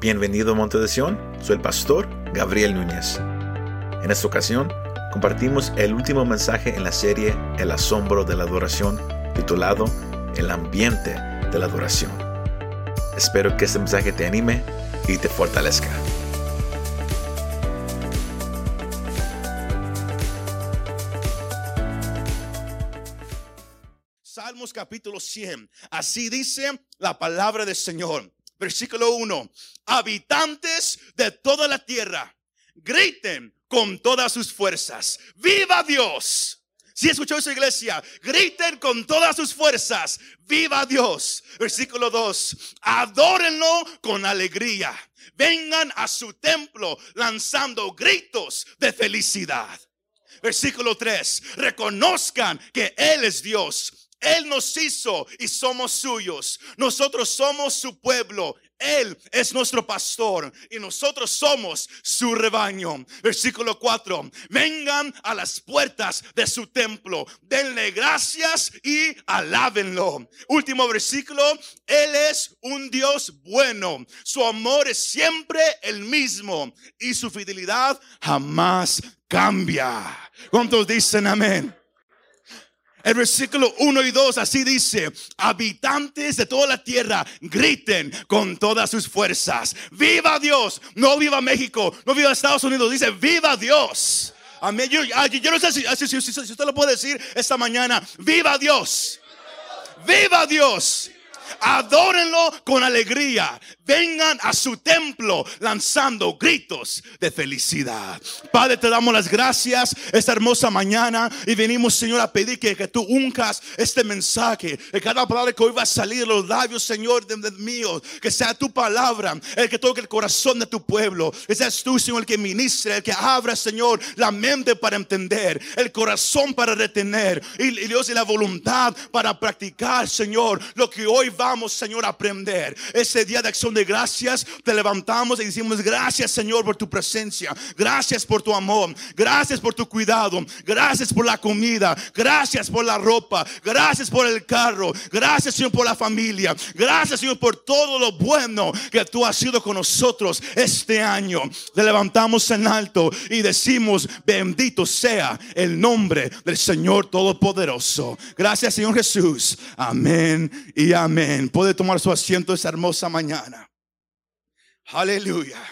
Bienvenido a Monte de Sion, soy el pastor Gabriel Núñez. En esta ocasión compartimos el último mensaje en la serie El asombro de la adoración, titulado El ambiente de la adoración. Espero que este mensaje te anime y te fortalezca. Salmos capítulo 100. Así dice la palabra del Señor. Versículo 1. Habitantes de toda la tierra, griten con todas sus fuerzas. ¡Viva Dios! Si escuchó esa iglesia, griten con todas sus fuerzas. ¡Viva Dios! Versículo 2. Adórenlo con alegría. Vengan a su templo lanzando gritos de felicidad. Versículo 3. Reconozcan que Él es Dios él nos hizo y somos suyos. Nosotros somos su pueblo. Él es nuestro pastor y nosotros somos su rebaño. Versículo 4. Vengan a las puertas de su templo. Denle gracias y alábenlo. Último versículo. Él es un Dios bueno. Su amor es siempre el mismo y su fidelidad jamás cambia. ¿Cuántos dicen amén? El versículo 1 y 2 así dice, habitantes de toda la tierra, griten con todas sus fuerzas. Viva Dios, no viva México, no viva Estados Unidos, dice, viva Dios. Amén. Yo, no sé si, si, usted lo puede decir esta mañana, viva Dios. Viva Dios. Adórenlo con alegría. Vengan a su templo lanzando gritos de felicidad. Padre, te damos las gracias esta hermosa mañana y venimos, Señor, a pedir que, que tú uncas este mensaje. Que cada palabra que hoy va a salir de los labios, Señor, de, de mío, que sea tu palabra, el que toque el corazón de tu pueblo. Que seas tú, Señor, el que ministre, el que abra, Señor, la mente para entender, el corazón para retener y, Dios y la voluntad para practicar, Señor, lo que hoy vamos, Señor, a aprender. Ese día de acción de gracias te levantamos y decimos gracias, Señor, por tu presencia. Gracias por tu amor. Gracias por tu cuidado. Gracias por la comida. Gracias por la ropa. Gracias por el carro. Gracias, Señor, por la familia. Gracias, Señor, por todo lo bueno que tú has sido con nosotros este año. Te levantamos en alto y decimos, bendito sea el nombre del Señor Todopoderoso. Gracias, Señor Jesús. Amén y amén puede tomar su asiento esa hermosa mañana. Aleluya.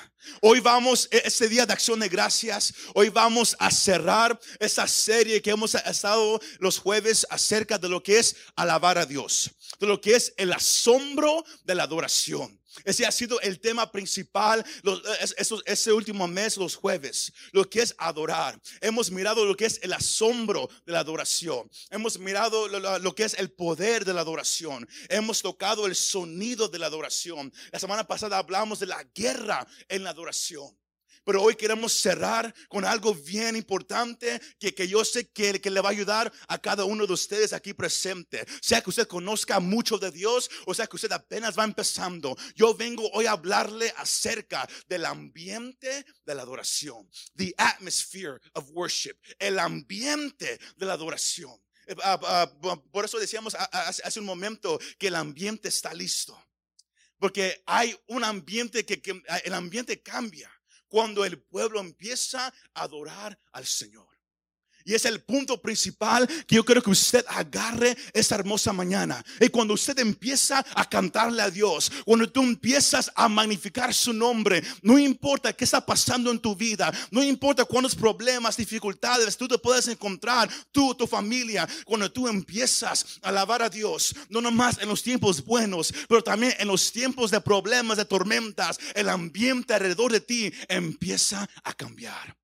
Hoy vamos, e-, este día de acción de gracias, hoy vamos a cerrar esa serie que hemos estado los jueves acerca de lo que es alabar a Dios, de lo que es el asombro de la adoración. Ese ha sido el tema principal ese último mes, los jueves, lo que es adorar. Hemos mirado lo que es el asombro de la adoración. Hemos mirado lo, que es el poder de la adoración. Hemos tocado el sonido de la adoración. La semana pasada hablamos de la guerra en la adoración. Pero hoy queremos cerrar con algo bien importante que, que yo sé que, que, le va a ayudar a cada uno de ustedes aquí presente. Sea que usted conozca mucho de Dios o sea que usted apenas va empezando. Yo vengo hoy a hablarle acerca del ambiente de la adoración. The atmosphere of worship. El ambiente de la adoración. Eh, ah, ah, por eso decíamos hace un momento que el ambiente está listo. Porque hay un ambiente que, que el ambiente cambia cuando el pueblo empieza a adorar al Señor. Y es el punto principal que yo quiero que usted agarre esta hermosa mañana. Y cuando usted empieza a cantarle a Dios, cuando tú empiezas a magnificar su nombre, no importa qué está pasando en tu vida, no importa cuántos problemas, dificultades tú te puedes encontrar, tú, tu familia, cuando tú empiezas a alabar a Dios, no nomás en los tiempos buenos, pero también en los tiempos de problemas, de tormentas, el ambiente alrededor de ti empieza a cambiar.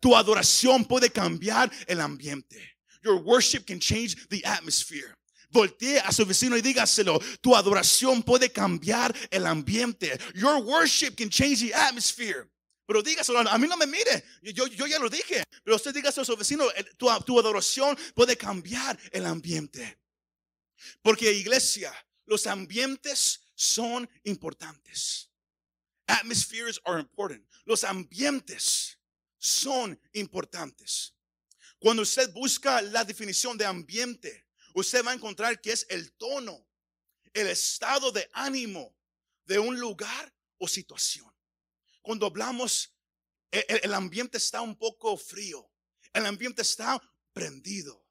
Tu adoración puede cambiar el ambiente. Your worship can change the atmosphere. Voltee a su vecino y dígaselo. Tu adoración puede cambiar el ambiente. Your worship can change the atmosphere. Pero dígaselo, a mí no me mire, yo, yo ya lo dije. Pero usted dígaselo a su vecino, tu, tu adoración puede cambiar el ambiente. Porque iglesia, los ambientes son importantes. Atmospheres are important. Los ambientes son importantes. Cuando usted busca la definición de ambiente, usted va a encontrar que es el tono, el estado de ánimo de un lugar o situación. Cuando hablamos, e, e, el, ambiente está un poco frío, el ambiente está prendido.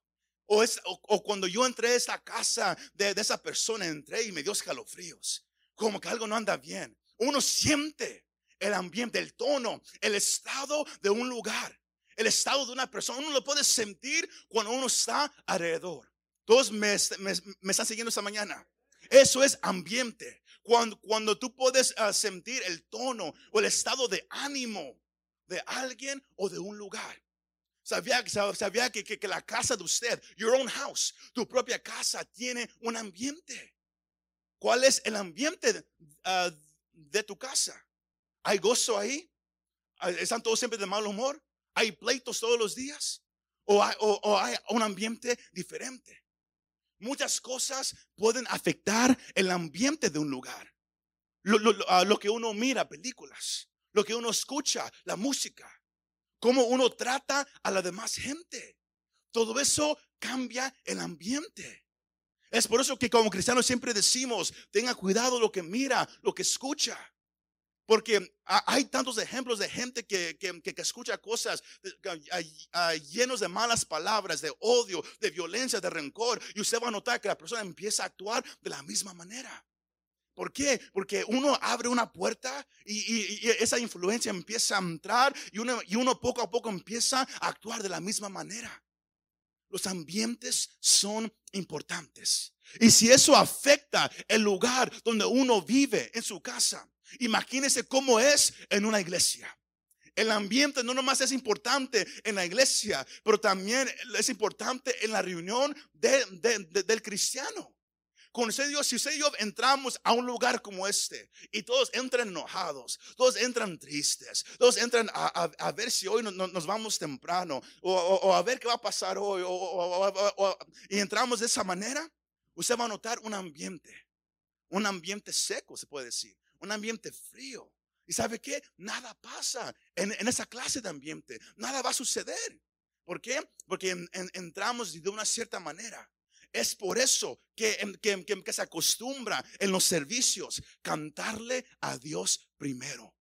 O, es, o, cuando yo entré a esta casa de, de, esa persona, entré y me dio escalofríos, como que algo no anda bien. Uno siente el ambiente, el tono, el estado de un lugar, el estado de una persona. Uno lo puede sentir cuando uno está alrededor. Todos me, me, están siguiendo esta mañana. Eso es ambiente. Cuando, cuando tú puedes ah, sentir el tono o el estado de ánimo de alguien o de un lugar. Sabía, sabía que, que, la casa de usted, your own house, tu propia casa tiene un ambiente. ¿Cuál es el ambiente de ah, tu casa? ¿Hay gozo ahí? ¿Están todos siempre de mal humor? ¿Hay pleitos todos los días? ¿O hay un ambiente diferente? Muchas cosas pueden afectar el ambiente de un lugar. Lo, que uno mira, películas, lo que uno escucha, la música, cómo uno trata a la demás gente. Todo eso cambia el ambiente. Es por eso que como cristianos siempre decimos, tenga cuidado lo que mira, lo que escucha. Porque hay tantos ejemplos de gente que, escucha cosas llenos de malas palabras, de odio, de violencia, de rencor. Y usted va a notar que la persona empieza a actuar de la misma manera. ¿Por qué? Porque uno abre una puerta y, esa influencia empieza a entrar y uno, y uno poco a poco empieza a actuar de la misma manera. Los ambientes son importantes. Y si eso afecta el lugar donde uno vive en su casa, Imagínese cómo es en una iglesia. El ambiente no nomás es importante en la iglesia, pero también es importante en la reunión del cristiano. Con usted Dios, si usted y yo entramos a un lugar como este y todos entran enojados, todos entran tristes, todos entran a, ver si hoy nos vamos temprano o, a ver qué va a pasar hoy y entramos de esa manera, usted va a notar un ambiente, un ambiente seco, se puede decir un ambiente frío. ¿Y sabe qué? Nada pasa en, esa clase de ambiente. Nada va a suceder. ¿Por qué? Porque entramos de una cierta manera. Es por eso que, que, que, se acostumbra en los servicios cantarle a Dios primero.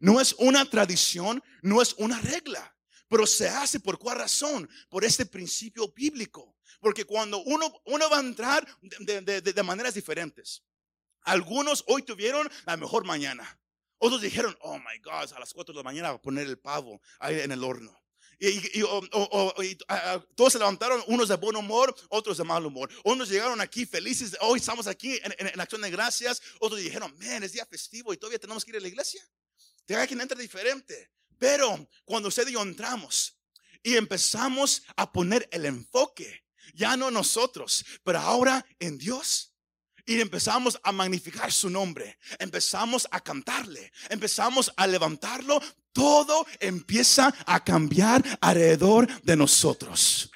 No es una tradición, no es una regla, pero se hace por cuál razón? Por este principio bíblico. Porque cuando uno, uno va a entrar de, de maneras diferentes. Algunos hoy tuvieron la mejor mañana. Otros dijeron, oh my God, a las 4 de la mañana a poner el pavo ahí en el horno. Y, todos se levantaron, unos de buen humor, otros de mal humor. Unos llegaron aquí felices, hoy estamos aquí en, acción de gracias. Otros dijeron, man, es día festivo y todavía tenemos que ir a la iglesia. Hay quien entra diferente. Pero cuando usted y yo entramos y empezamos a poner el enfoque, ya no nosotros, pero ahora en Dios y empezamos a magnificar su nombre, empezamos a cantarle, empezamos a levantarlo, todo empieza a cambiar alrededor de nosotros.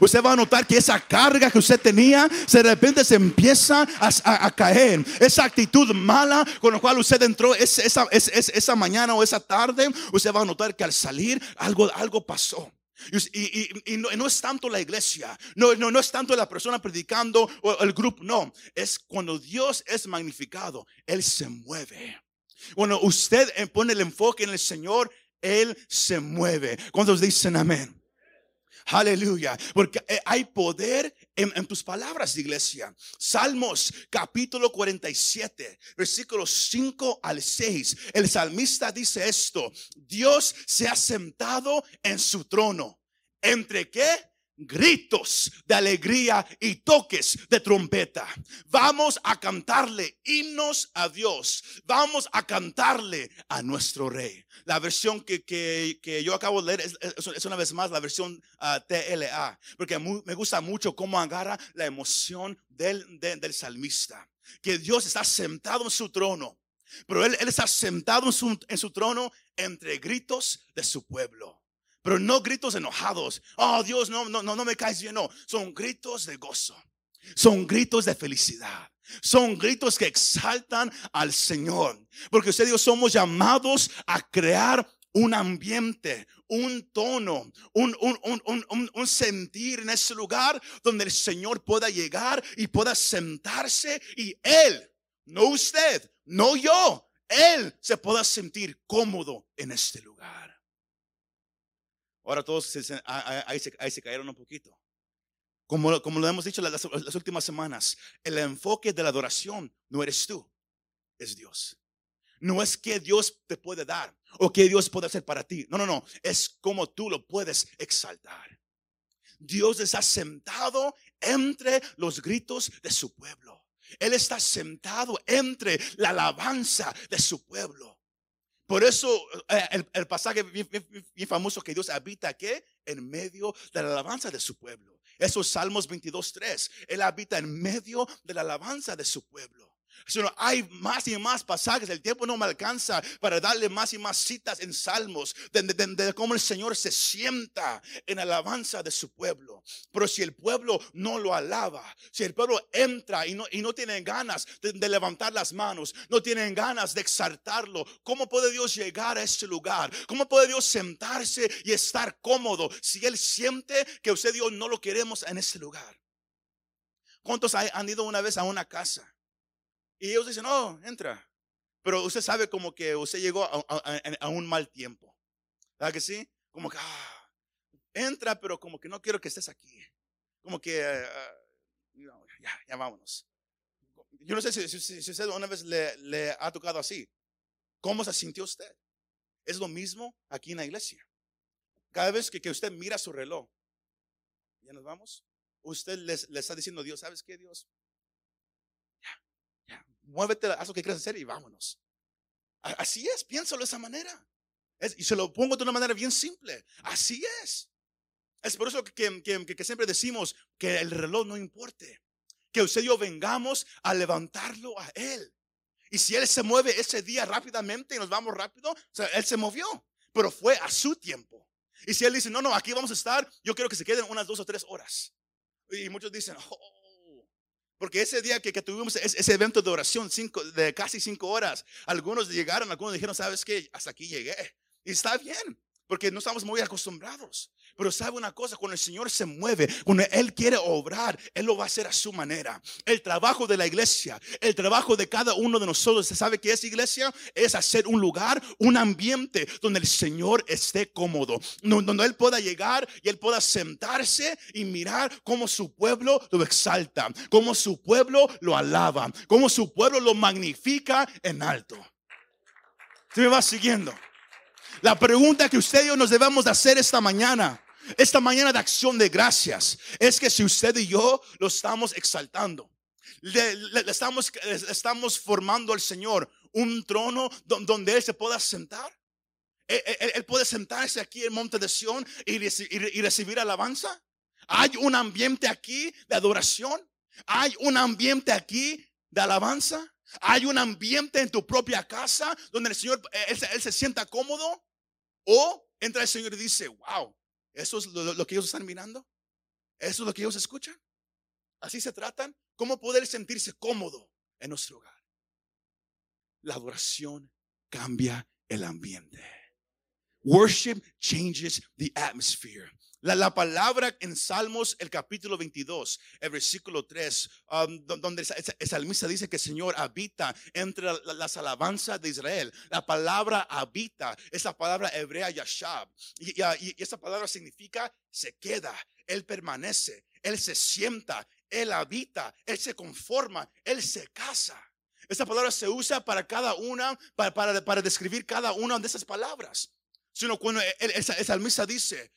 Usted va a notar que esa carga que usted tenía, de repente se empieza a, caer. Esa actitud mala con la cual usted entró esa, esa, mañana o esa tarde, usted va a notar que al salir algo, algo pasó. Y, no, es tanto la iglesia, no, no, no es tanto la persona predicando o el grupo, no. Es cuando Dios es magnificado, Él se mueve. Cuando usted pone el enfoque en el Señor, Él se mueve. ¿Cuántos dicen amén? Aleluya. Porque eh, hay poder en, tus palabras, iglesia. Salmos capítulo 47, versículos 5 al 6. El salmista dice esto. Dios se ha sentado en su trono. ¿Entre qué? Gritos de alegría y toques de trompeta. Vamos a cantarle himnos a Dios. Vamos a cantarle a nuestro rey. La versión que, que, yo acabo de leer es, una vez más la versión ah, TLA, porque me gusta mucho cómo agarra la emoción del, del salmista. Que Dios está sentado en su trono, pero Él, él está sentado en su, en su trono entre gritos de su pueblo. Pero no gritos enojados. Oh Dios, no, no, no, no me caes bien. No, son gritos de gozo. Son gritos de felicidad. Son gritos que exaltan al Señor. Porque usted yo somos llamados a crear un ambiente, un tono, un, un, un, un, sentir en ese lugar donde el Señor pueda llegar y pueda sentarse y Él, no usted, no yo, Él se pueda sentir cómodo en este lugar. Ahora todos se, ahí, se, cayeron un poquito. Como, como lo hemos dicho las, las últimas semanas, el enfoque de la adoración no eres tú, es Dios. No es que Dios te puede dar o que Dios puede hacer para ti. No, no, no. Es como tú lo puedes exaltar. Dios está sentado entre los gritos de su pueblo. Él está sentado entre la alabanza de su pueblo. Por eso eh, el, pasaje bien, famoso que Dios habita ¿qué? en medio de la alabanza de su pueblo. Esos Salmos 22.3. Él habita en medio de la alabanza de su pueblo. Sino hay más y más pasajes. El tiempo no me alcanza para darle más y más citas en salmos de, cómo el Señor se sienta en alabanza de su pueblo. Pero si el pueblo no lo alaba, si el pueblo entra y no, y no tienen ganas de, levantar las manos, no tienen ganas de exaltarlo, ¿cómo puede Dios llegar a este lugar? ¿Cómo puede Dios sentarse y estar cómodo si Él siente que usted Dios no lo queremos en este lugar? ¿Cuántos han ido una vez a una casa? Y ellos dicen, oh, entra. Pero usted sabe como que usted llegó a, un mal tiempo. ¿Verdad que sí? Como que, ah, entra, pero como que no quiero que estés aquí. Como que, ah, ya, vámonos. Yo no sé si, usted una vez le, ha tocado así. ¿Cómo se sintió usted? Es lo mismo aquí en la iglesia. Cada vez que, usted mira su reloj, ya nos vamos, usted le, está diciendo Dios, ¿sabes qué, Dios? Muévete, haz lo que quieras hacer y vámonos. Así es, piénsalo de esa manera. y se lo pongo de una manera bien simple. Así es. Es por eso que, siempre decimos que el reloj no importe. Que usted y yo vengamos a levantarlo a Él. Y si Él se mueve ese día rápidamente y nos vamos rápido, Él se movió, pero fue a su tiempo. Y si Él dice, no, no, aquí vamos a estar, yo quiero que se queden unas dos o tres horas. Y muchos dicen, oh, porque ese día que, tuvimos ese, evento de oración cinco, de casi cinco horas, algunos llegaron, algunos dijeron, ¿sabes qué? Hasta aquí llegué. Y está bien, porque no estamos muy acostumbrados. Pero sabe una cosa, cuando el Señor se mueve, cuando Él quiere obrar, Él lo va a hacer a su manera. El trabajo de la iglesia, el trabajo de cada uno de nosotros, ¿se sabe qué es iglesia? Es hacer un lugar, un ambiente donde el Señor esté cómodo, donde Él pueda llegar y Él pueda sentarse y mirar cómo su pueblo lo exalta, cómo su pueblo lo alaba, cómo su pueblo lo magnifica en alto. ¿Se me va siguiendo? La pregunta que usted y yo nos debemos de hacer esta mañana esta mañana de acción de gracias es que si usted y yo lo estamos exaltando, le, estamos, estamos formando al Señor un trono donde Él se pueda sentar. E, e, él, puede sentarse aquí en Monte de Sion y, recibir alabanza. Hay un ambiente aquí de adoración. Hay un ambiente aquí de alabanza. Hay un ambiente en tu propia casa donde el Señor, él, él se sienta cómodo. O entra el Señor y dice, wow, ¿Eso es lo, que ellos están mirando? ¿Eso es lo que ellos escuchan? ¿Así se tratan? ¿Cómo poder sentirse cómodo en nuestro hogar? La adoración cambia el ambiente. Worship changes the atmosphere. La, palabra en Salmos, el capítulo 22, el versículo 3, um, donde el salmista dice que el Señor habita entre las alabanzas de Israel. La palabra habita, esa palabra hebrea yashab. Y, esa palabra significa se queda, Él permanece, Él se sienta, Él habita, Él se conforma, Él se casa. Esa palabra se usa para cada una, para, para, describir cada una de esas palabras sino cuando el, salmista dice,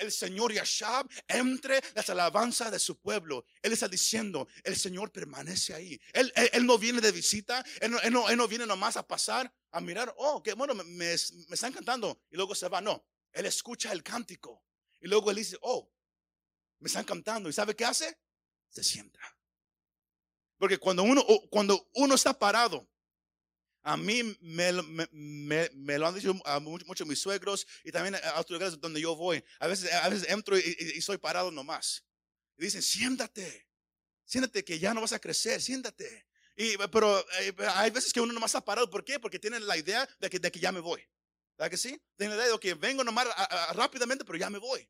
el, Señor Yashab entre las alabanzas de su pueblo. Él está diciendo, el Señor permanece ahí. Él, no viene de visita, él no, viene nomás a pasar, a mirar, oh, qué bueno, me, me, están cantando y luego se va. No, él escucha el cántico y luego él dice, oh, me están cantando. ¿Y sabe qué hace? Se sienta. Porque cuando uno, cuando uno está parado, a mí me, lo han dicho muchos mis suegros y también a otros lugares donde yo voy. A veces, entro y, y, soy parado nomás. Y dicen, siéntate, siéntate que ya no vas a crecer, siéntate. Y, pero eh, hay veces que uno nomás está parado. ¿Por qué? Porque tienen la idea de que, ya me voy. ¿Verdad que sí? Tienen la idea de que vengo nomás rápidamente, pero ya me voy.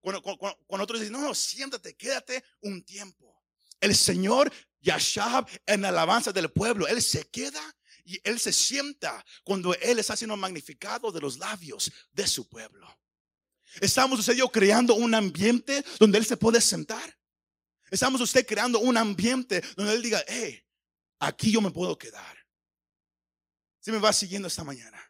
Cuando, otros dicen, no, no, siéntate, quédate un tiempo. El Señor Yashab en alabanza del pueblo, Él se queda Y Él se sienta cuando Él está siendo magnificado de los labios de su pueblo. Estamos usted y creando un ambiente donde Él se puede sentar. Estamos usted creando un ambiente donde Él diga, hey, aquí yo me puedo quedar. Si me va siguiendo esta mañana.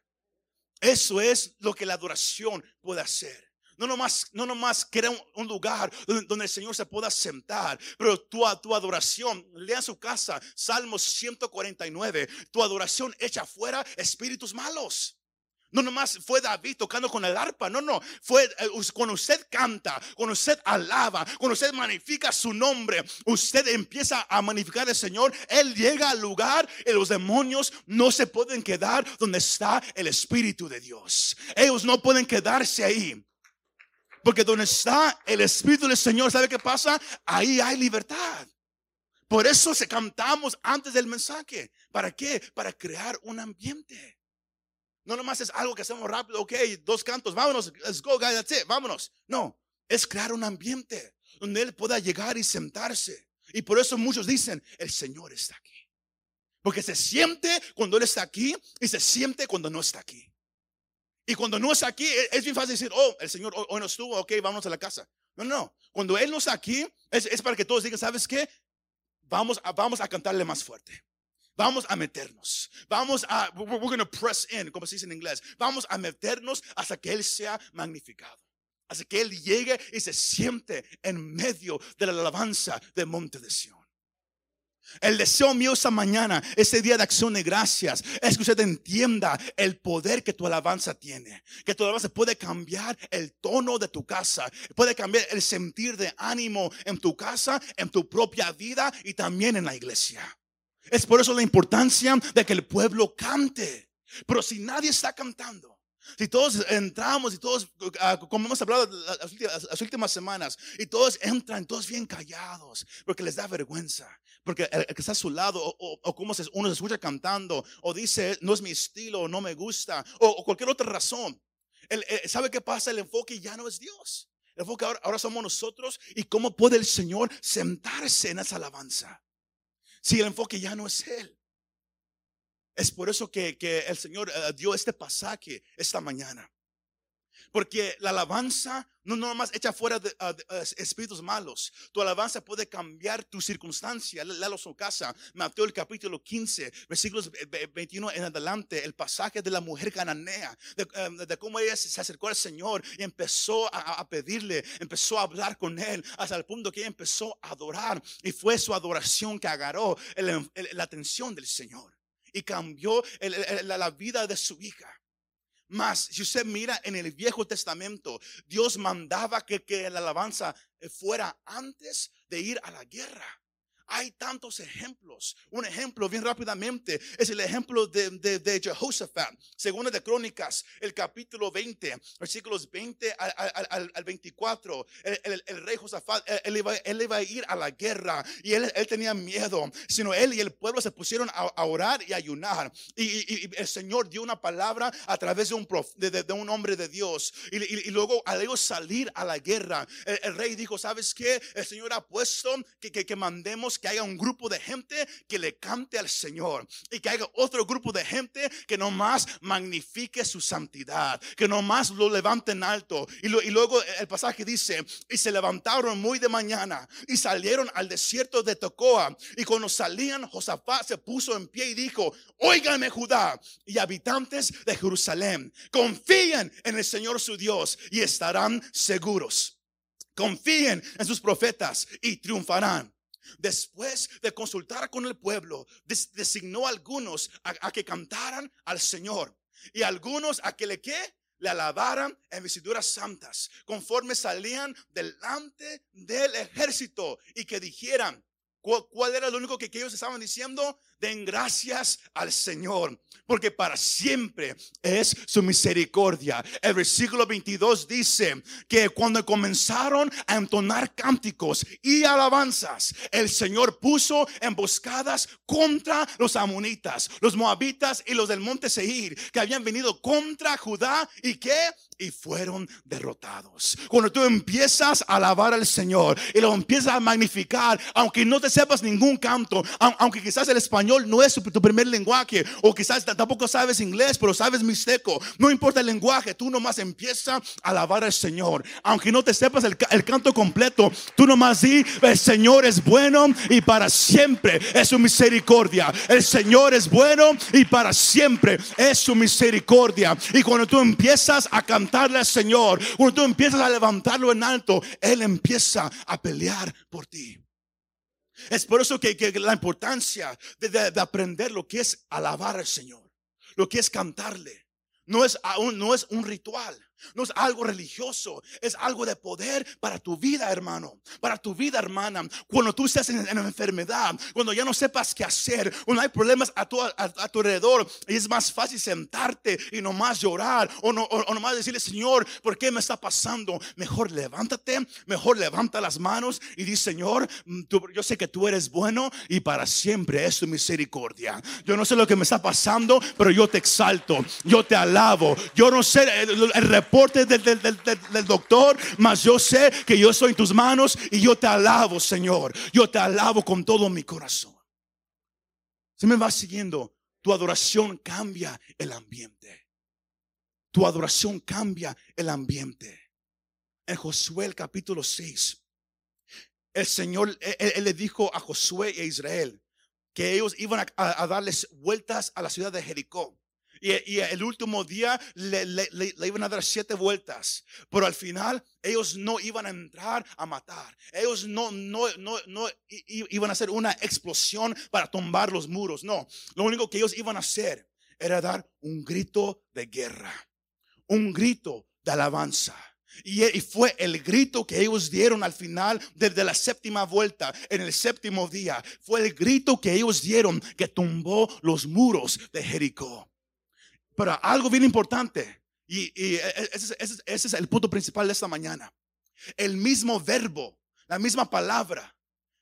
Eso es lo que la adoración puede hacer. No nomás, no nomás crea un, lugar donde, el Señor se pueda sentar, pero tu, tu adoración, lea su casa, Salmos 149, tu adoración echa fuera espíritus malos. No nomás fue David tocando con el arpa, no, no, fue eh, cuando usted canta, cuando usted alaba, cuando usted magnifica su nombre, usted empieza a magnificar al Señor, Él llega al lugar y los demonios no se pueden quedar donde está el Espíritu de Dios. Ellos no pueden quedarse ahí. Porque donde está el Espíritu del Señor, ¿sabe qué pasa? Ahí hay libertad. Por eso se cantamos antes del mensaje. ¿Para qué? Para crear un ambiente. No nomás es algo que hacemos rápido, ok, dos cantos, vámonos, let's go, guys, that's it, vámonos. No, es crear un ambiente donde Él pueda llegar y sentarse. Y por eso muchos dicen, el Señor está aquí. Porque se siente cuando Él está aquí y se siente cuando no está aquí. Y cuando no está aquí, e, es bien fácil decir, oh, el Señor hoy no estuvo, ok, vamos a la casa. No, no, cuando Él no está aquí, es, para que todos digan, ¿sabes qué? Vamos a, vamos a cantarle más fuerte. Vamos a meternos. Vamos a, we're going to press in, como se dice en inglés. Vamos a meternos hasta que Él sea magnificado. Hasta que Él llegue y se siente en medio de la alabanza del monte de Sion. El deseo mío esta mañana, ese día de acción de gracias, es que usted entienda el poder que tu alabanza tiene. Que tu alabanza puede cambiar el tono de tu casa, puede cambiar el sentir de ánimo en tu casa, en tu propia vida y también en la iglesia. Es por eso la importancia de que el pueblo cante. Pero si nadie está cantando, si todos entramos y todos, ah, como hemos hablado las últimas semanas, y todos entran, todos bien callados, porque les da vergüenza, porque el, que está a su lado, o, como uno se escucha cantando, o dice, no es mi estilo, no me gusta, o, cualquier otra razón. ¿Sabe qué pasa? El enfoque ya no es Dios. El enfoque ahora, ahora somos nosotros y cómo puede el Señor sentarse en esa alabanza. Si el enfoque ya no es Él. Es por eso que, el Señor eh, dio este pasaje esta mañana. Porque la alabanza no nomás echa fuera de, espíritus malos. Tu alabanza puede cambiar tu circunstancia. Léalo su casa. Mateo el capítulo 15, versículos 21 en adelante. El pasaje de la mujer cananea. Em, de, cómo ella se acercó al Señor y empezó a, pedirle. Empezó a hablar con él. Hasta el punto que ella empezó a adorar. Y fue su adoración que agarró la atención del Señor y cambió la vida de su hija. Más, si usted mira en el Viejo Testamento, Dios mandaba que, que la alabanza fuera antes de ir a la guerra. Hay tantos ejemplos. Un ejemplo bien rápidamente es el ejemplo de, de, Jehoshaphat. Segunda de Crónicas, el capítulo 20, versículos 20 al, 24. El, rey Josafat, él iba, a ir a la guerra y él, tenía miedo. Sino él y el pueblo se pusieron a, orar y ayunar. Y, el Señor dio una palabra a través de un, de, un hombre de Dios. Y, luego al ellos salir a la guerra, el, rey dijo, ¿sabes qué? El Señor ha puesto que, que, que mandemos que haya un grupo de gente que le cante al Señor y que haya otro grupo de gente que nomás magnifique su santidad, que nomás lo levanten alto. Y, luego el pasaje dice, y se levantaron muy de mañana y salieron al desierto de Tocoa. Y cuando salían, Josafat se puso en pie y dijo, óigame Judá y habitantes de Jerusalén, confíen en el Señor su Dios y estarán seguros. Confíen en sus profetas y triunfarán. Después de consultar con el pueblo, designó a algunos a, que cantaran al Señor y algunos a que le que le alabaran en vestiduras santas, conforme salían delante del ejército y que dijeran, ¿cuál, era lo único que ellos estaban diciendo? Den gracias al Señor, porque para siempre es su misericordia. El versículo 22 dice que cuando comenzaron a entonar cánticos y alabanzas, el Señor puso emboscadas contra los amonitas, los moabitas y los del monte Seir, que habían venido contra Judá y que y fueron derrotados. Cuando tú empiezas a alabar al Señor y lo empiezas a magnificar, aunque no te sepas ningún canto, aunque quizás el español no es tu primer lenguaje, o quizás tampoco sabes inglés, pero sabes mixteco, no importa el lenguaje, tú nomás empieza a alabar al Señor. Aunque no te sepas el, el canto completo, tú nomás di, el Señor es bueno y para siempre es su misericordia. El Señor es bueno y para siempre es su misericordia. Y cuando tú empiezas a cantarle al Señor, cuando tú empiezas a levantarlo en alto, Él empieza a pelear por ti. Es por eso que, la importancia de, aprender lo que es alabar al Señor, lo que es cantarle. No es, no es un ritual. No es algo religioso, es algo de poder para tu vida, hermano, para tu vida, hermana. Cuando tú estás en, enfermedad, cuando ya no sepas qué hacer, cuando hay problemas a tu, a, tu alrededor, y es más fácil sentarte y nomás llorar o, no, o, nomás decirle, Señor, ¿por qué me está pasando? Mejor levántate, mejor levanta las manos y di, Señor, mm, yo sé que tú eres bueno y para siempre es tu misericordia. Yo no sé lo que me está pasando, pero yo te exalto, yo te alabo. Yo no sé el, el reporte del, doctor, mas yo sé que yo estoy en tus manos y yo te alabo, Señor. Yo te alabo con todo mi corazón. Se me va siguiendo. Tu adoración cambia el ambiente. Tu adoración cambia el ambiente. En Josué el capítulo 6, el Señor, él, le dijo a Josué y a Israel que ellos iban a darles vueltas a la ciudad de Jericó. Y, el último día le, iban a dar siete vueltas. Pero al final ellos no iban a entrar a matar. Ellos no, no, no, no iban a hacer una explosión para tumbar los muros. No, lo único que ellos iban a hacer era dar un grito de guerra. Un grito de alabanza. Y, fue el grito que ellos dieron al final desde la séptima vuelta, en el séptimo día. Fue el grito que ellos dieron que tumbó los muros de Jericó. Pero algo bien importante, y, e, e, ese, es el punto principal de esta mañana. El mismo verbo, la misma palabra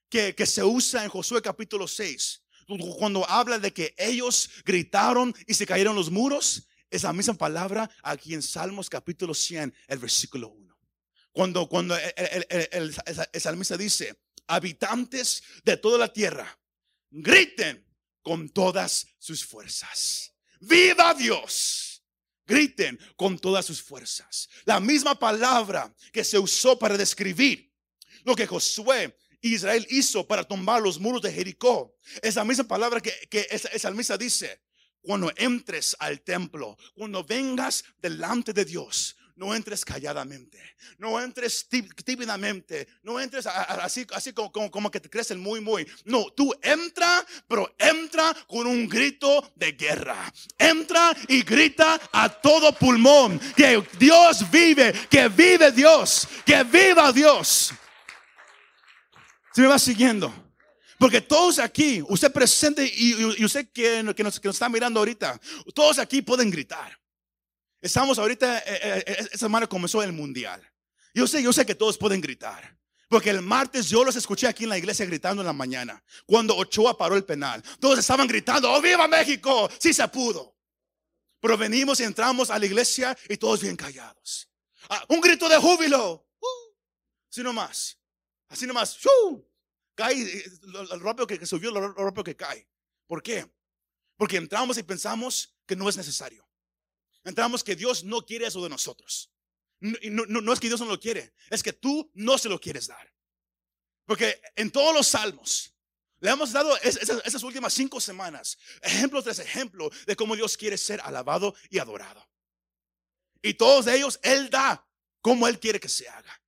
que, se usa en Josué capítulo 6, cuando habla de que ellos gritaron y se cayeron los muros, es la misma palabra aquí en Salmos capítulo 100, el versículo 1. Cuando, cuando el, salmista dice, habitantes de toda la tierra, griten con todas sus fuerzas viva Dios. Griten con todas sus fuerzas. La misma palabra que se usó para describir lo que Josué Israel hizo para tumbar los muros de Jericó. Es la misma palabra que, esa, esa dice. Cuando entres al templo, cuando vengas delante de Dios, no entres calladamente, no entres tímidamente, no entres así, así como, como, que te crees el muy, muy. No, tú entra, pero entra con un grito de guerra. Entra y grita a todo pulmón que Dios vive, que vive Dios, que viva Dios. Se me va siguiendo. Porque todos aquí, usted presente y, usted que, que, nos, que nos está mirando ahorita, todos aquí pueden gritar. Estamos ahorita, eh, eh, eh, esta semana comenzó el mundial. Yo sé, yo sé que todos pueden gritar. Porque el martes yo los escuché aquí en la iglesia gritando en la mañana. Cuando Ochoa paró el penal. Todos estaban gritando, ¡Oh, viva México! Sí se pudo. Pero venimos y entramos a la iglesia y todos bien callados. Ah, un grito de júbilo. Uh, así nomás. Así nomás. cae el rápido que, subió, lo rápido que cae. ¿Por qué? Porque entramos y pensamos que no es necesario. Entramos que Dios no quiere eso de nosotros. No, no, es que Dios no lo quiere, es que tú no se lo quieres dar. Porque en todos los salmos le hemos dado esas, últimas cinco semanas ejemplo tras ejemplo de cómo Dios quiere ser alabado y adorado. Y todos ellos Él da como Él quiere que se haga.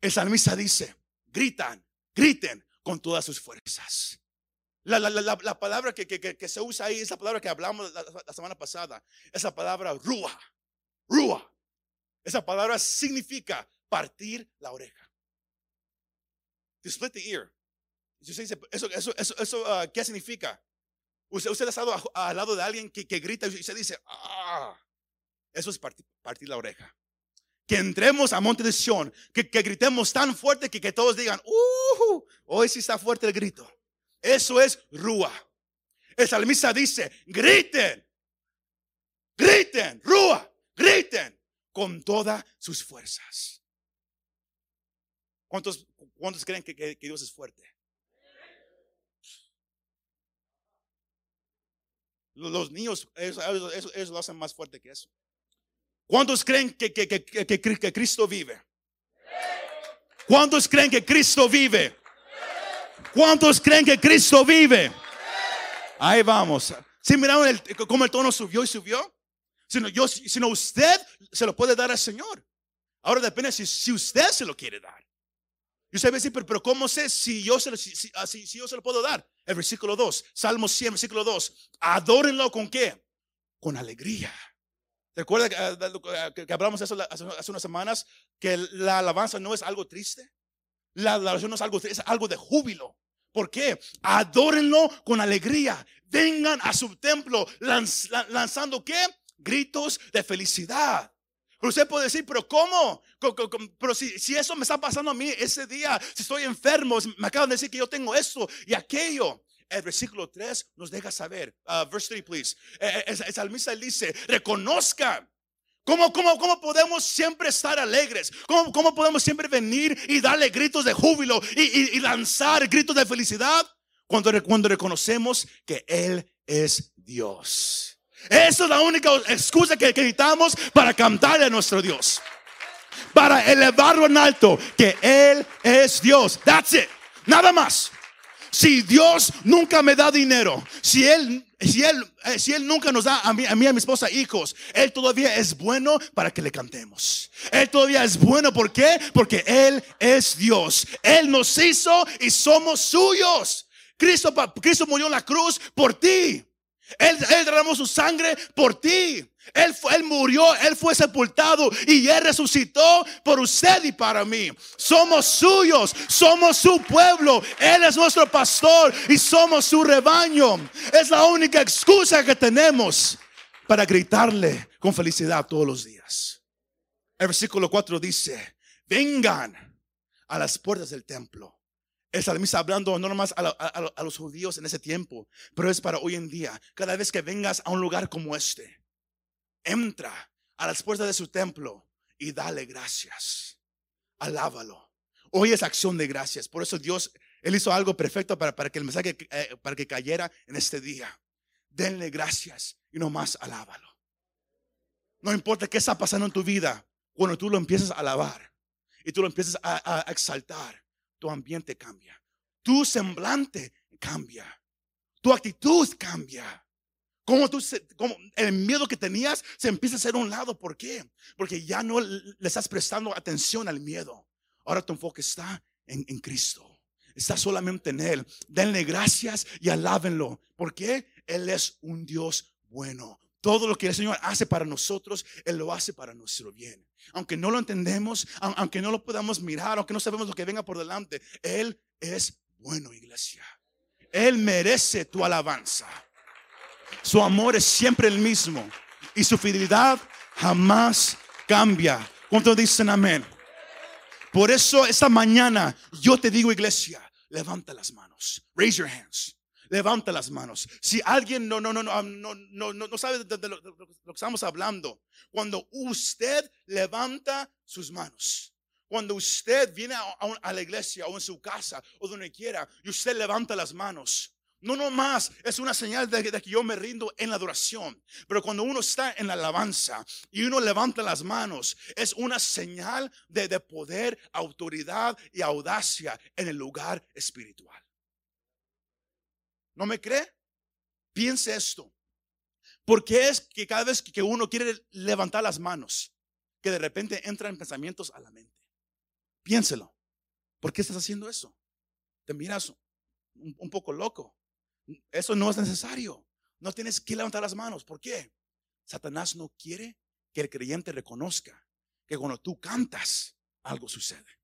El salmista dice, gritan, griten con todas sus fuerzas. La, palabra que, se usa ahí, esa palabra que hablamos la, semana pasada, esa palabra rúa, rúa. Esa palabra significa partir la oreja. To split the ear. Eso, eso, eso, eso ah, ¿qué significa? Usted, usted ha estado al lado de alguien que, grita y se dice, ah, eso es partir, la oreja. Que entremos a Monte de Sion, que, gritemos tan fuerte que, que todos digan, uh, hoy sí está fuerte el grito. Eso es rúa. El salmista dice, griten, griten, rúa, griten con todas sus fuerzas. ¿Cuántos, cuántos creen que, Dios es fuerte? Los niños, ellos, lo hacen más fuerte que eso. ¿Cuántos creen que, que Cristo vive? ¿Cuántos creen que Cristo vive? ¿Cuántos creen que Cristo vive? Ahí vamos. Si miraron el, cómo el tono subió y subió? Sino, yo, usted se lo puede dar al Señor. Ahora depende si, si usted se lo quiere dar. Y usted va decir, pero, ¿cómo sé si yo, se lo, si, si, si, yo se lo puedo dar? El versículo 2, Salmo 100, versículo 2. Adórenlo con qué? Con alegría. ¿Recuerda que, que, hablamos de eso hace, unas semanas? Que la alabanza no es algo triste. La adoración no es algo es algo de júbilo. ¿Por qué? Adórenlo con alegría. Vengan a su templo lanzando qué? Gritos de felicidad. Usted puede decir, pero ¿cómo? Pero si, si, eso me está pasando a mí ese día, si estoy enfermo, me acaban de decir que yo tengo esto y aquello. El versículo 3 nos deja saber. Uh, verse 3, please. Eh, eh, el, salmista dice, reconozca. ¿Cómo, cómo, cómo podemos siempre estar alegres? ¿Cómo, ¿Cómo, podemos siempre venir y darle gritos de júbilo y, y, lanzar gritos de felicidad? Cuando, cuando reconocemos que Él es Dios. Esa es la única excusa que necesitamos para cantarle a nuestro Dios. Para elevarlo en alto, que Él es Dios. That's it. Nada más. Si Dios nunca me da dinero, si Él, si Él, eh, si Él nunca nos da a mí, a mí, a mi esposa hijos, Él todavía es bueno para que le cantemos. Él todavía es bueno, ¿por qué? Porque Él es Dios. Él nos hizo y somos suyos. Cristo, Cristo murió en la cruz por ti. Él, él derramó su sangre por ti. Él, fue, él murió, Él fue sepultado y Él resucitó por usted y para mí. Somos suyos, somos su pueblo. Él es nuestro pastor y somos su rebaño. Es la única excusa que tenemos para gritarle con felicidad todos los días. El versículo 4 dice, vengan a las puertas del templo el salmista hablando no nomás a, los judíos en ese tiempo, pero es para hoy en día. Cada vez que vengas a un lugar como este, entra a las puertas de su templo y dale gracias. Alábalo. Hoy es acción de gracias. Por eso Dios, Él hizo algo perfecto para, para que el mensaje eh, para que cayera en este día. Denle gracias y nomás alábalo. No importa qué está pasando en tu vida, cuando tú lo empiezas a alabar y tú lo empiezas a exaltar tu ambiente cambia. Tu semblante cambia. Tu actitud cambia. Como, tú, como el miedo que tenías se empieza a hacer un lado. ¿Por qué? Porque ya no le estás prestando atención al miedo. Ahora tu enfoque está en, en Cristo. Está solamente en Él. Denle gracias y alábenlo. ¿Por qué? Él es un Dios bueno. Todo lo que el Señor hace para nosotros, Él lo hace para nuestro bien. Aunque no lo entendemos, aunque no lo podamos mirar, aunque no sabemos lo que venga por delante, Él es bueno, iglesia. Él merece tu alabanza. Su amor es siempre el mismo y su fidelidad jamás cambia. ¿Cuántos dicen amén? Por eso esta mañana yo te digo, iglesia, levanta las manos. Raise your hands. Levanta las manos. Si alguien no, no, no, no, no, no, no sabe de, lo, que estamos hablando, cuando usted levanta sus manos, cuando usted viene a, la iglesia o en su casa o donde quiera y usted levanta las manos, no nomás es una señal de, que yo me rindo en la adoración, pero cuando uno está en la alabanza y uno levanta las manos, es una señal de, de poder, autoridad y audacia en el lugar espiritual. ¿No me cree? Piense esto. ¿Por qué es que cada vez que uno quiere levantar las manos, que de repente entran pensamientos a la mente? Piénselo. ¿Por qué estás haciendo eso? Te miras un, poco loco. Eso no es necesario. No tienes que levantar las manos. ¿Por qué? Satanás no quiere que el creyente reconozca que cuando tú cantas, algo sucede.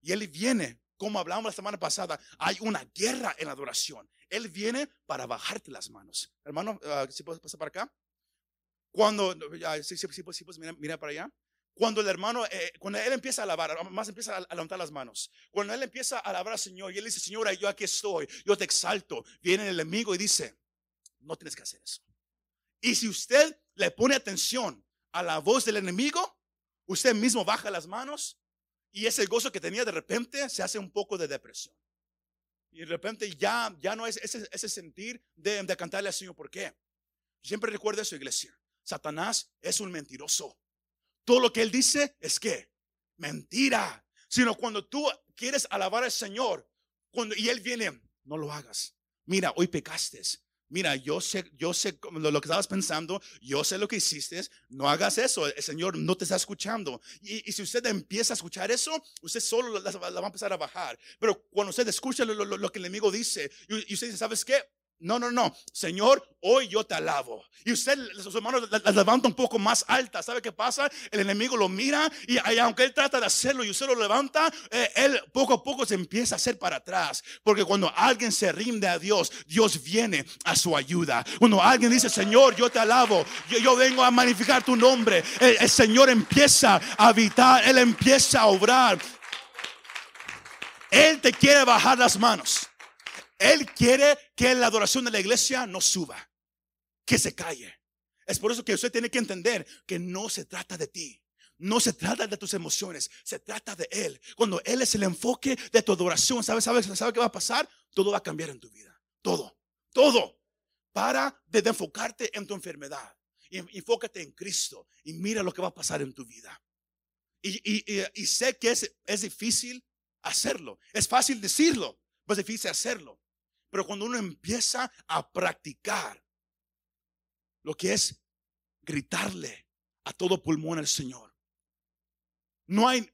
Y él viene, como hablamos la semana pasada, hay una guerra en la adoración. Él viene para bajarte las manos. Hermano, ah, si puedes pasar para acá. Cuando, si, si, si, puedes mira, para allá. Cuando el hermano, eh, cuando él empieza a alabar, más empieza a levantar las manos. Cuando él empieza a alabar al Señor y él dice, Señora, yo aquí estoy, yo te exalto. Viene el enemigo y dice, no tienes que hacer eso. Y si usted le pone atención a la voz del enemigo, usted mismo baja las manos y ese gozo que tenía de repente se hace un poco de depresión. Y de repente ya, ya no es ese, ese sentir de, de, cantarle al Señor. ¿Por qué? Siempre recuerda eso, iglesia. Satanás es un mentiroso. Todo lo que él dice es que mentira. Sino cuando tú quieres alabar al Señor, cuando y él viene, no lo hagas. Mira, hoy pecaste. Mira, yo sé, yo sé lo, que estabas pensando, yo sé lo que hiciste, no hagas eso, el Señor no te está escuchando. Y, si usted empieza a escuchar eso, usted solo la, va a empezar a bajar. Pero cuando usted escucha lo, que el enemigo dice, y usted dice, ¿sabes qué? No, no, no. Señor, hoy yo te alabo. Y usted, sus hermanos, las levanta un poco más alta. ¿Sabe qué pasa? El enemigo lo mira y, aunque él trata de hacerlo y usted lo levanta, eh, él poco a poco se empieza a hacer para atrás. Porque cuando alguien se rinde a Dios, Dios viene a su ayuda. Cuando alguien dice, Señor, yo te alabo, yo, vengo a magnificar tu nombre, el Señor empieza a habitar, Él empieza a obrar. Él te quiere bajar las manos. Él quiere que la adoración de la iglesia no suba, que se calle. Es por eso que usted tiene que entender que no se trata de ti. No se trata de tus emociones, se trata de Él. Cuando Él es el enfoque de tu adoración, ¿sabes, sabes, sabes qué va a pasar? Todo va a cambiar en tu vida. Todo, todo. Para de enfocarte en tu enfermedad. Y enfócate en Cristo y mira lo que va a pasar en tu vida. Y, sé que es, es difícil hacerlo. Es fácil decirlo, pero es difícil hacerlo. Pero cuando uno empieza a practicar lo que es gritarle a todo pulmón al Señor, no hay,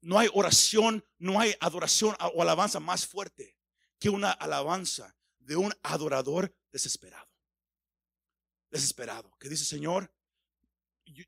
no hay oración, no hay adoración o alabanza más fuerte que una alabanza de un adorador desesperado. Desesperado, que dice, Señor,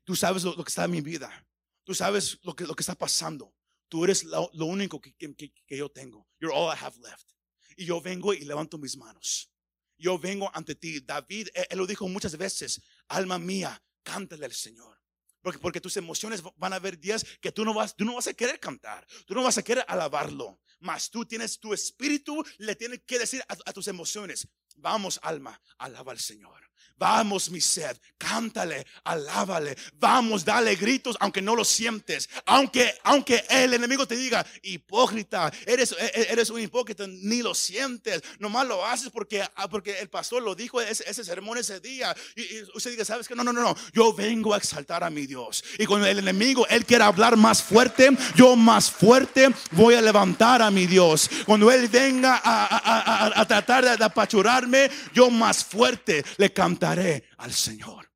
tú sabes lo, que está en mi vida, tú sabes lo que, lo que está pasando, tú eres lo, único que, que yo tengo. You're all I have left. Y yo vengo y levanto mis manos. Yo vengo ante ti. David, él, lo dijo muchas veces, alma mía, cántale al Señor. Porque, porque, tus emociones van a haber días que tú no, vas, tú no vas a querer cantar, tú no vas a querer alabarlo, mas tú tienes tu espíritu, le tienes que decir a tus emociones, vamos alma, alaba al Señor. Vamos, mi sed, cántale, alábale. Vamos, dale gritos, aunque no lo sientes. Aunque, aunque el enemigo te diga, hipócrita, eres, e, e, eres un hipócrita, ni lo sientes. Nomás lo haces porque, ah, porque el pastor lo dijo ese, ese sermón ese día. Y, usted diga, ¿sabes que No, no, no, no. Yo vengo a exaltar a mi Dios. Y cuando el enemigo, él quiere hablar más fuerte, yo más fuerte voy a levantar a mi Dios. Cuando él venga a, tratar de apachurarme, yo más fuerte le cantaré al Señor.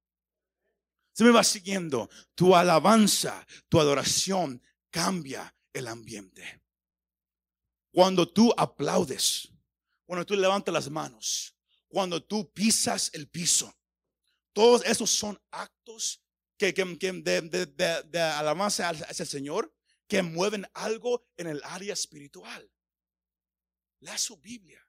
Se me va siguiendo. Tu alabanza, tu adoración cambia el ambiente. Cuando tú aplaudes, cuando tú levantas las manos, cuando tú pisas el piso, todos esos son actos que, de, alabanza hacia el Señor que mueven algo en el área espiritual. Lea su Biblia.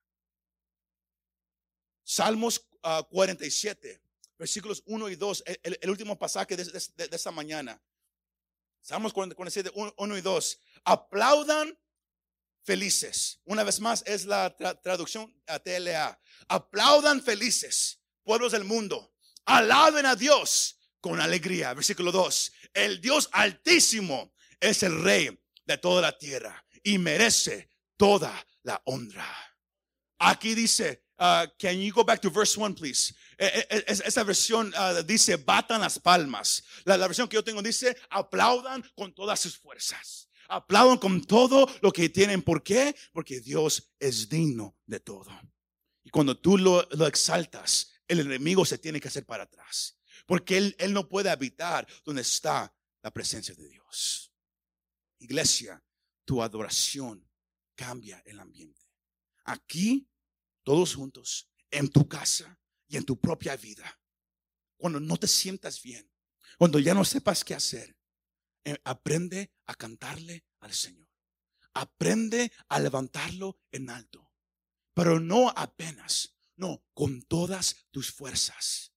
Salmos 47, versículos 1 y 2, el, último pasaje de, esta mañana. Salmos 47, 1 y 2. Aplaudan felices. Una vez más es la traducción a TLA. Aplaudan felices, pueblos del mundo. Alaben a Dios con alegría. Versículo 2. El Dios altísimo es el rey de toda la tierra y merece toda la honra. Aquí dice, Uh, can you go back to verse 1, please? E, e, e, esa versión uh, dice, batan las palmas. La, la, versión que yo tengo dice, aplaudan con todas sus fuerzas. Aplaudan con todo lo que tienen. ¿Por qué? Porque Dios es digno de todo. Y cuando tú lo, lo exaltas, el enemigo se tiene que hacer para atrás. Porque él, él no puede habitar donde está la presencia de Dios. Iglesia, tu adoración cambia el ambiente. Aquí todos juntos, en tu casa y en tu propia vida. Cuando no te sientas bien, cuando ya no sepas qué hacer, eh, aprende a cantarle al Señor. Aprende a levantarlo en alto. Pero no apenas, no, con todas tus fuerzas.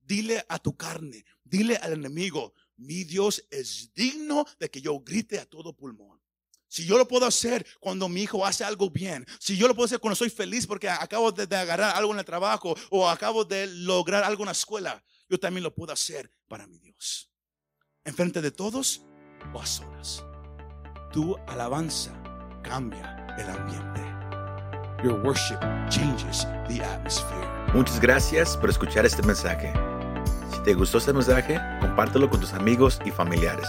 Dile a tu carne, dile al enemigo, mi Dios es digno de que yo grite a todo pulmón. Si yo lo puedo hacer cuando mi hijo hace algo bien, si yo lo puedo hacer cuando soy feliz porque acabo de, agarrar algo en el trabajo o acabo de lograr algo en la escuela, yo también lo puedo hacer para mi Dios. Enfrente de todos o a solas. Tu alabanza cambia el ambiente. Your worship changes the atmosphere. Muchas gracias por escuchar este mensaje. Si te gustó este mensaje, compártelo con tus amigos y familiares.